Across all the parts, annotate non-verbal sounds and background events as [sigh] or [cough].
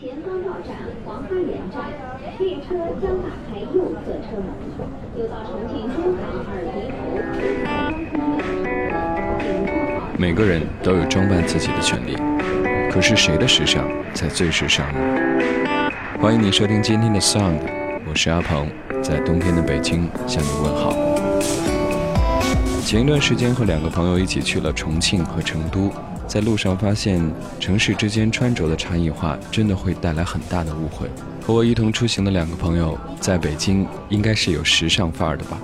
前方到站黄花园站，列车将打开右侧车门，又到重庆中港二迪头。每个人都有装扮自己的权利，可是谁的时尚才最时尚呢？欢迎你收听今天的 Sound，我是阿鹏，在冬天的北京向你问好。前一段时间和两个朋友一起去了重庆和成都。在路上发现城市之间穿着的差异化，真的会带来很大的误会。和我一同出行的两个朋友，在北京应该是有时尚范儿的吧？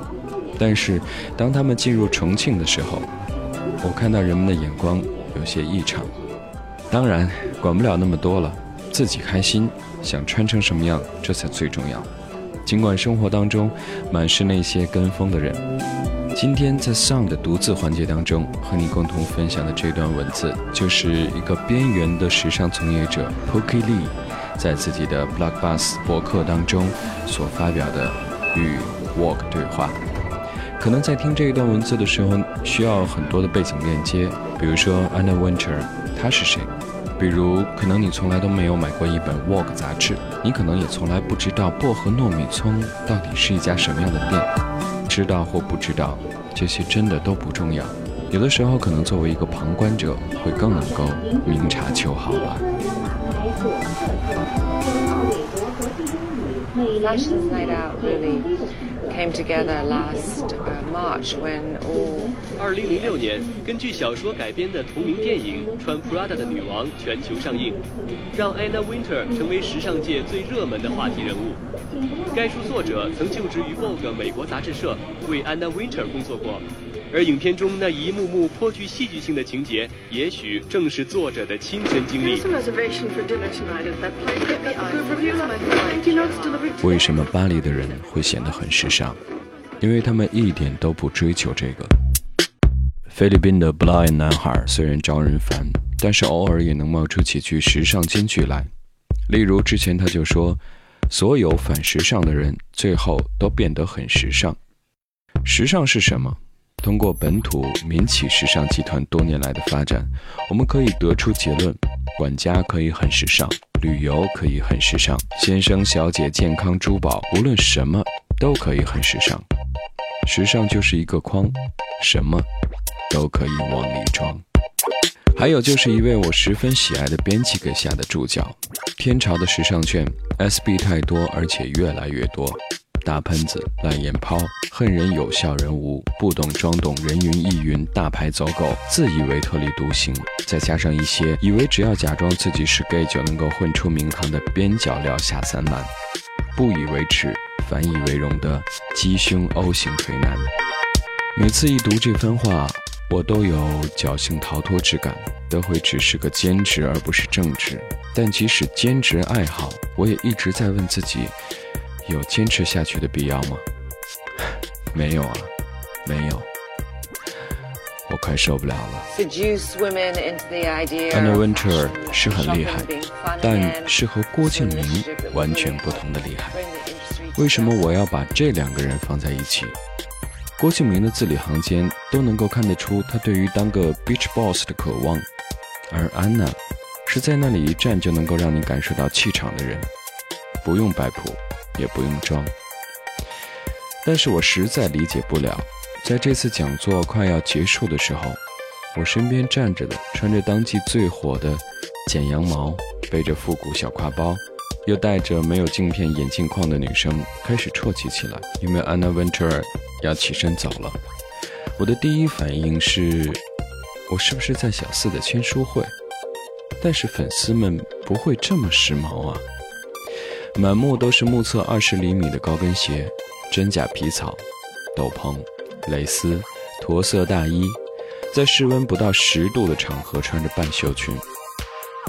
但是当他们进入重庆的时候，我看到人们的眼光有些异常。当然，管不了那么多了，自己开心，想穿成什么样，这才最重要。尽管生活当中满是那些跟风的人。今天在 Song 的独自环节当中，和你共同分享的这段文字，就是一个边缘的时尚从业者 Pookie Lee 在自己的 Blog Bus 博客当中所发表的与 Walk 对话。可能在听这一段文字的时候，需要很多的背景链接，比如说 Anna Winter，她是谁？比如，可能你从来都没有买过一本 Walk 杂志，你可能也从来不知道薄荷糯米葱到底是一家什么样的店。知道或不知道，这些真的都不重要。有的时候，可能作为一个旁观者，会更能够明察秋毫吧。二零零六年，根据小说改编的同名电影《穿 Prada 的女王》全球上映，让 Anna Winter 成为时尚界最热门的话题人物。该书作者曾就职于 Vogue 美国杂志社，为 Anna Winter 工作过。而影片中那一幕幕颇具戏剧性的情节，也许正是作者的亲身经历。为什么巴黎的人会显得很时尚？因为他们一点都不追求这个。菲律宾的 blind 男孩虽然招人烦，但是偶尔也能冒出几句时尚金句来。例如之前他就说：“所有反时尚的人，最后都变得很时尚。”时尚是什么？通过本土民企时尚集团多年来的发展，我们可以得出结论：管家可以很时尚，旅游可以很时尚，先生小姐健康珠宝，无论什么都可以很时尚。时尚就是一个框，什么都可以往里装。还有就是一位我十分喜爱的编辑给下的注脚：天朝的时尚圈，SB 太多，而且越来越多。大喷子、烂眼泡、恨人有笑人无、不懂装懂人云亦云、大牌走狗、自以为特立独行，再加上一些以为只要假装自己是 gay 就能够混出名堂的边角料下三滥，不以为耻反以为荣的鸡胸 O 型腿男。每次一读这番话，我都有侥幸逃脱之感，都会只是个兼职而不是正职。但即使兼职爱好，我也一直在问自己。有坚持下去的必要吗？[laughs] 没有啊，没有，我快受不了了。Anna Winter 是很厉害，但是和郭敬明完全不同的厉害。为什么我要把这两个人放在一起？郭敬明的字里行间都能够看得出他对于当个 beach boss 的渴望，而安娜是在那里一站就能够让你感受到气场的人，不用摆谱。也不用装，但是我实在理解不了，在这次讲座快要结束的时候，我身边站着的穿着当季最火的剪羊毛，背着复古小挎包，又戴着没有镜片眼镜框的女生开始啜泣起来，因为 Anna Winter 要起身走了。我的第一反应是，我是不是在小四的签书会？但是粉丝们不会这么时髦啊。满目都是目测二十厘米的高跟鞋，真假皮草，斗篷，蕾丝，驼色大衣，在室温不到十度的场合穿着半袖裙。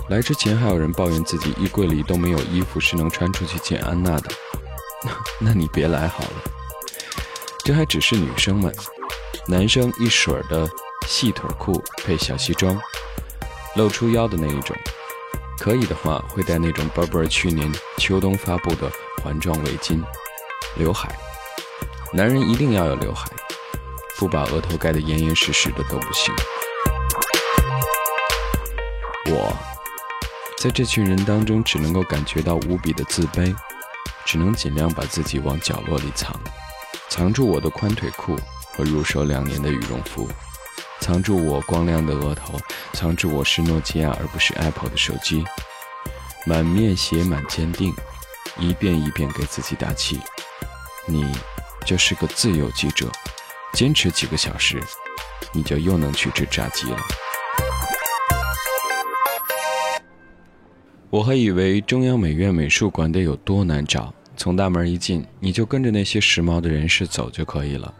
来之前还有人抱怨自己衣柜里都没有衣服是能穿出去见安娜的，[laughs] 那你别来好了。这还只是女生们，男生一水儿的细腿裤配小西装，露出腰的那一种。可以的话，会戴那种 Burberry 去年秋冬发布的环状围巾，刘海。男人一定要有刘海，不把额头盖得严严实实的都不行。我在这群人当中，只能够感觉到无比的自卑，只能尽量把自己往角落里藏，藏住我的宽腿裤和入手两年的羽绒服，藏住我光亮的额头，藏住我是诺基亚而不是 Apple 的手机，满面写满坚定，一遍一遍给自己打气：你就是个自由记者，坚持几个小时，你就又能去吃炸鸡了。我还以为中央美院美术馆得有多难找，从大门一进，你就跟着那些时髦的人士走就可以了。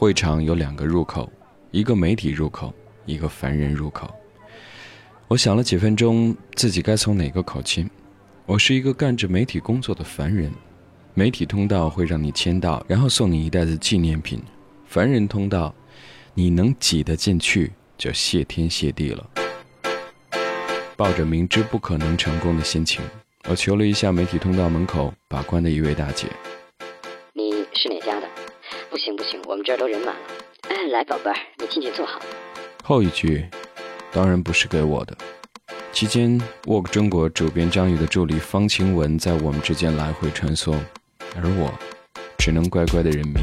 会场有两个入口，一个媒体入口，一个凡人入口。我想了几分钟，自己该从哪个口进？我是一个干着媒体工作的凡人，媒体通道会让你签到，然后送你一袋子纪念品；凡人通道，你能挤得进去就谢天谢地了。抱着明知不可能成功的心情，我求了一下媒体通道门口把关的一位大姐：“你是哪家的？不行不行，我们这儿都人满了。来，宝贝儿，你进去坐好。”后一句当然不是给我的。期间，Work 中国主编张宇的助理方晴雯在我们之间来回穿梭，而我只能乖乖的认命。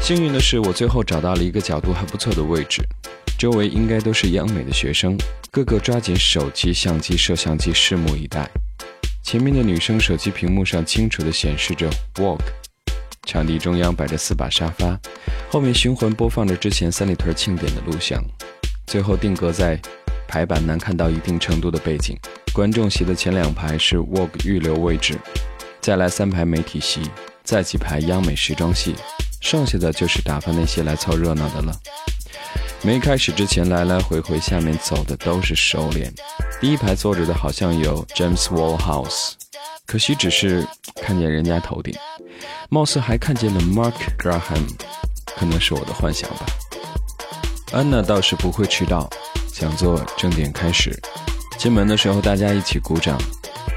幸运的是，我最后找到了一个角度还不错的位置。周围应该都是央美的学生，个个抓紧手机、相机、摄像机，拭目以待。前面的女生手机屏幕上清楚地显示着 “walk”。场地中央摆着四把沙发，后面循环播放着之前三里屯庆典的录像，最后定格在排版难看到一定程度的背景。观众席的前两排是 “walk” 预留位置，再来三排媒体席，再几排央美时装系，剩下的就是打发那些来凑热闹的了。没开始之前，来来回回下面走的都是熟脸。第一排坐着的好像有 James Wallhouse，可惜只是看见人家头顶，貌似还看见了 Mark Graham，可能是我的幻想吧。安娜倒是不会迟到，讲座正点开始，进门的时候大家一起鼓掌，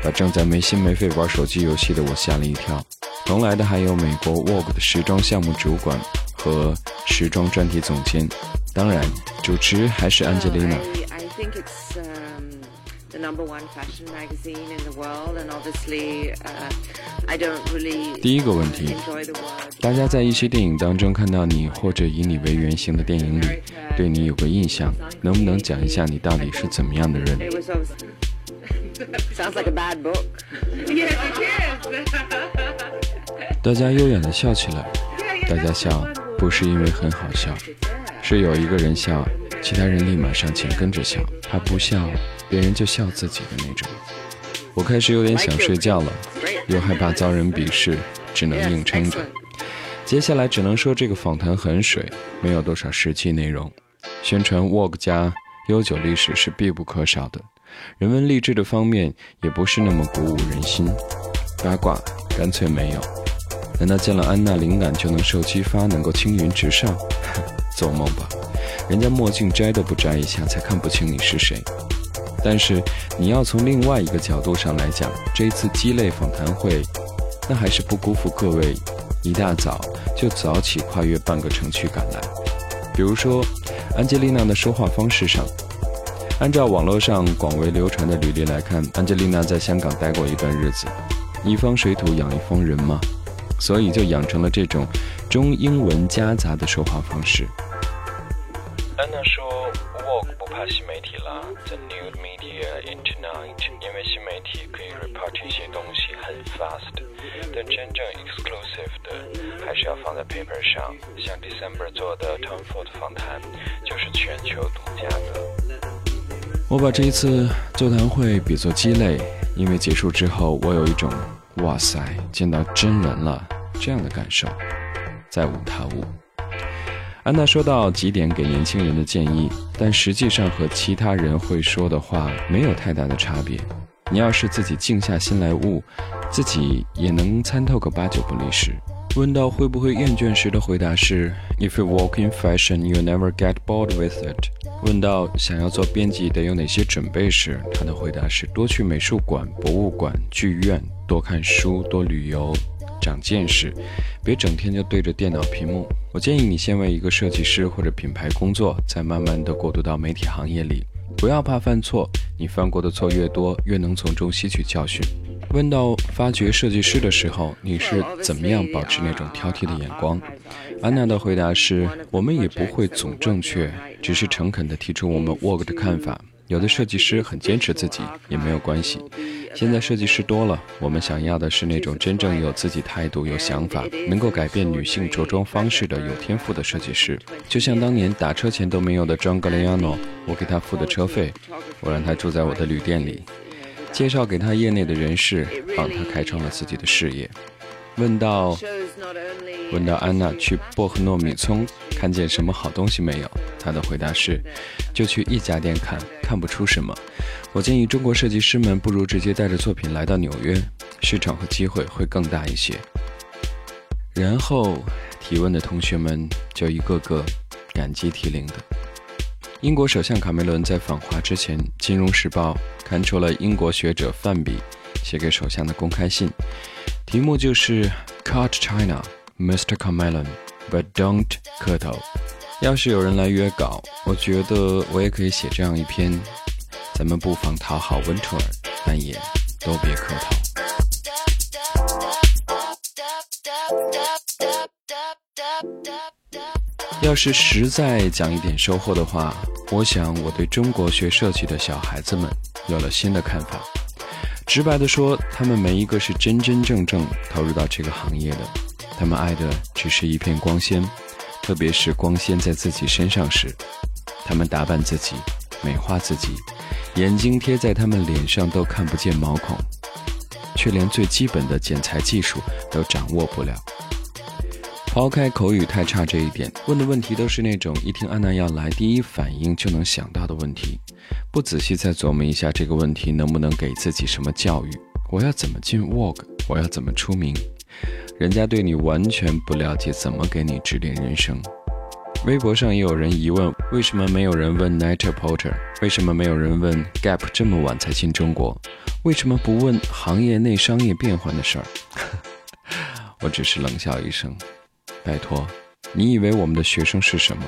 把正在没心没肺玩手机游戏的我吓了一跳。同来的还有美国 Vogue 的时装项目主管和时装专题总监。当然，主持还是 Angelina Angelina。第一个问题，大家在一些电影当中看到你，或者以你为原型的电影里，对你有个印象，能不能讲一下你到底是怎么样的人？[laughs] [laughs] [laughs] 大家优雅的笑起来，大家笑不是因为很好笑。是有一个人笑，其他人立马上前跟着笑。他不笑，别人就笑自己的那种。我开始有点想睡觉了，又害怕遭人鄙视，只能硬撑着。接下来只能说这个访谈很水，没有多少实际内容。宣传 Work 家悠久历史是必不可少的，人文励志的方面也不是那么鼓舞人心。八卦干脆没有。难道见了安娜灵感就能受激发，能够青云直上？[laughs] 做梦吧，人家墨镜摘都不摘一下，才看不清你是谁。但是你要从另外一个角度上来讲，这一次鸡肋访谈会，那还是不辜负各位一大早就早起跨越半个城区赶来。比如说，安吉丽娜的说话方式上，按照网络上广为流传的履历来看，安吉丽娜在香港待过一段日子，一方水土养一方人嘛，所以就养成了这种中英文夹杂的说话方式。安娜说：“Walk 不怕新媒体了，The new media in tonight，因为新媒体可以 report 一些东西很 fast，但真正 exclusive 的还是要放在 paper 上。像 December 做的 Tom Ford 访谈，就是全球独家的。”我把这一次座谈会比作鸡肋，因为结束之后，我有一种“哇塞，见到真人了”这样的感受，再无他物。安娜说到几点给年轻人的建议，但实际上和其他人会说的话没有太大的差别。你要是自己静下心来悟，自己也能参透个八九不离十。问到会不会厌倦时的回答是：If you walk in fashion, you never get bored with it。问到想要做编辑得有哪些准备时，他的回答是：多去美术馆、博物馆、剧院，多看书，多旅游。长见识，别整天就对着电脑屏幕。我建议你先为一个设计师或者品牌工作，再慢慢的过渡到媒体行业里。不要怕犯错，你犯过的错越多，越能从中吸取教训。问到发掘设计师的时候，你是怎么样保持那种挑剔的眼光？安娜的回答是：我们也不会总正确，只是诚恳地提出我们 work 的看法。有的设计师很坚持自己，也没有关系。现在设计师多了，我们想要的是那种真正有自己态度、有想法、能够改变女性着装方式的有天赋的设计师。就像当年打车钱都没有的 John Galliano，我给他付的车费，我让他住在我的旅店里。介绍给他业内的人士，帮他开创了自己的事业。问到问到安娜去薄荷糯米村看见什么好东西没有？她的回答是：就去一家店看，看不出什么。我建议中国设计师们不如直接带着作品来到纽约，市场和机会会更大一些。然后提问的同学们就一个个感激涕零的。英国首相卡梅伦在访华之前，《金融时报》刊出了英国学者范比写给首相的公开信，题目就是 “Cut China, Mr. Cameron, but don't 磕头”。要是有人来约稿，我觉得我也可以写这样一篇，咱们不妨讨好温特尔，但也都别磕头。要是实在讲一点收获的话，我想我对中国学设计的小孩子们有了新的看法。直白的说，他们没一个是真真正正投入到这个行业的，他们爱的只是一片光鲜，特别是光鲜在自己身上时，他们打扮自己，美化自己，眼睛贴在他们脸上都看不见毛孔，却连最基本的剪裁技术都掌握不了。抛开口语太差这一点，问的问题都是那种一听安娜要来，第一反应就能想到的问题，不仔细再琢磨一下这个问题能不能给自己什么教育？我要怎么进 Vogue？我要怎么出名？人家对你完全不了解，怎么给你指点人生？微博上也有人疑问：为什么没有人问 n i t e r Porter？为什么没有人问 Gap 这么晚才进中国？为什么不问行业内商业变换的事儿？[laughs] 我只是冷笑一声。拜托，你以为我们的学生是什么？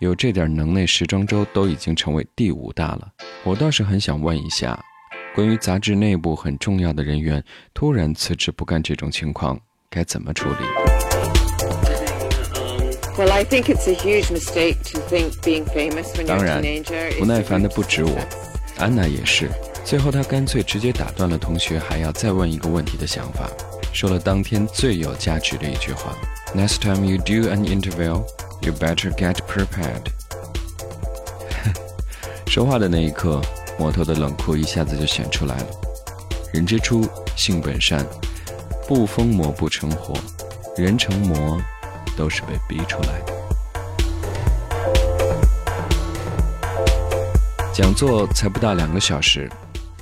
有这点能耐，时装周都已经成为第五大了。我倒是很想问一下，关于杂志内部很重要的人员突然辞职不干这种情况，该怎么处理？Well, I think it's a huge mistake to think being famous when you're a teenager. 不耐烦的不止我，安娜也是。最后，她干脆直接打断了同学还要再问一个问题的想法，说了当天最有价值的一句话。Next time you do an interview, you better get prepared. [laughs] 说话的那一刻，魔头的冷酷一下子就显出来了。人之初，性本善，不疯魔不成活。人成魔，都是被逼出来的。讲座才不到两个小时，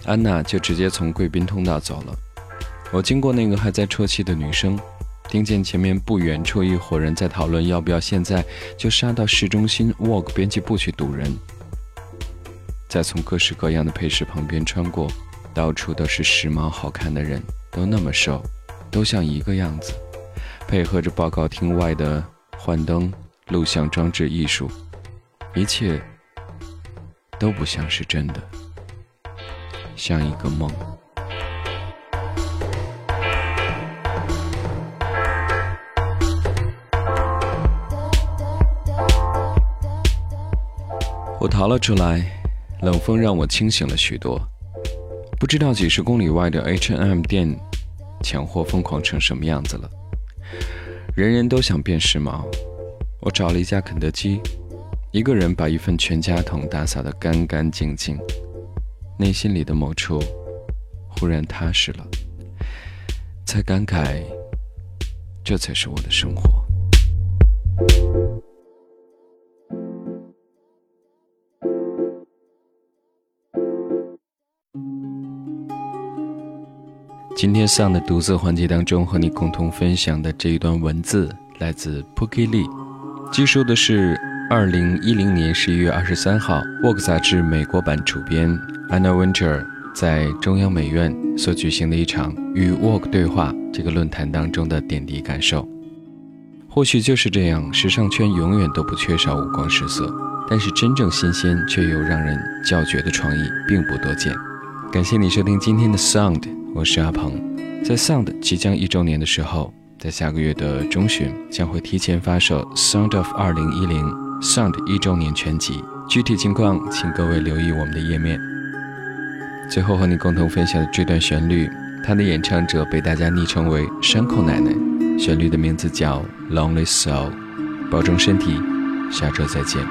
安娜就直接从贵宾通道走了。我经过那个还在啜泣的女生。听见前面不远处一伙人在讨论要不要现在就杀到市中心 Walk 编辑部去堵人，再从各式各样的配饰旁边穿过，到处都是时髦好看的人，都那么瘦，都像一个样子，配合着报告厅外的幻灯、录像装置艺术，一切都不像是真的，像一个梦。我逃了出来，冷风让我清醒了许多。不知道几十公里外的 H&M 店抢货疯狂成什么样子了，人人都想变时髦。我找了一家肯德基，一个人把一份全家桶打扫得干干净净，内心里的某处忽然踏实了，才感慨，这才是我的生活。今天上的独自环节当中，和你共同分享的这一段文字来自 Pookie Lee，记述的是二零一零年十一月二十三号《Vogue》杂志美国版主编 Anna Winter 在中央美院所举行的一场与 Vogue 对话这个论坛当中的点滴感受。或许就是这样，时尚圈永远都不缺少五光十色，但是真正新鲜却又让人叫绝的创意并不多见。感谢你收听今天的 Sound，我是阿鹏。在 Sound 即将一周年的时候，在下个月的中旬将会提前发售 Sound of 二零一零 Sound 一周年全集，具体情况请各位留意我们的页面。最后和你共同分享的这段旋律，它的演唱者被大家昵称为“山口奶奶”。旋律的名字叫《Lonely Soul》，保重身体，下周再见。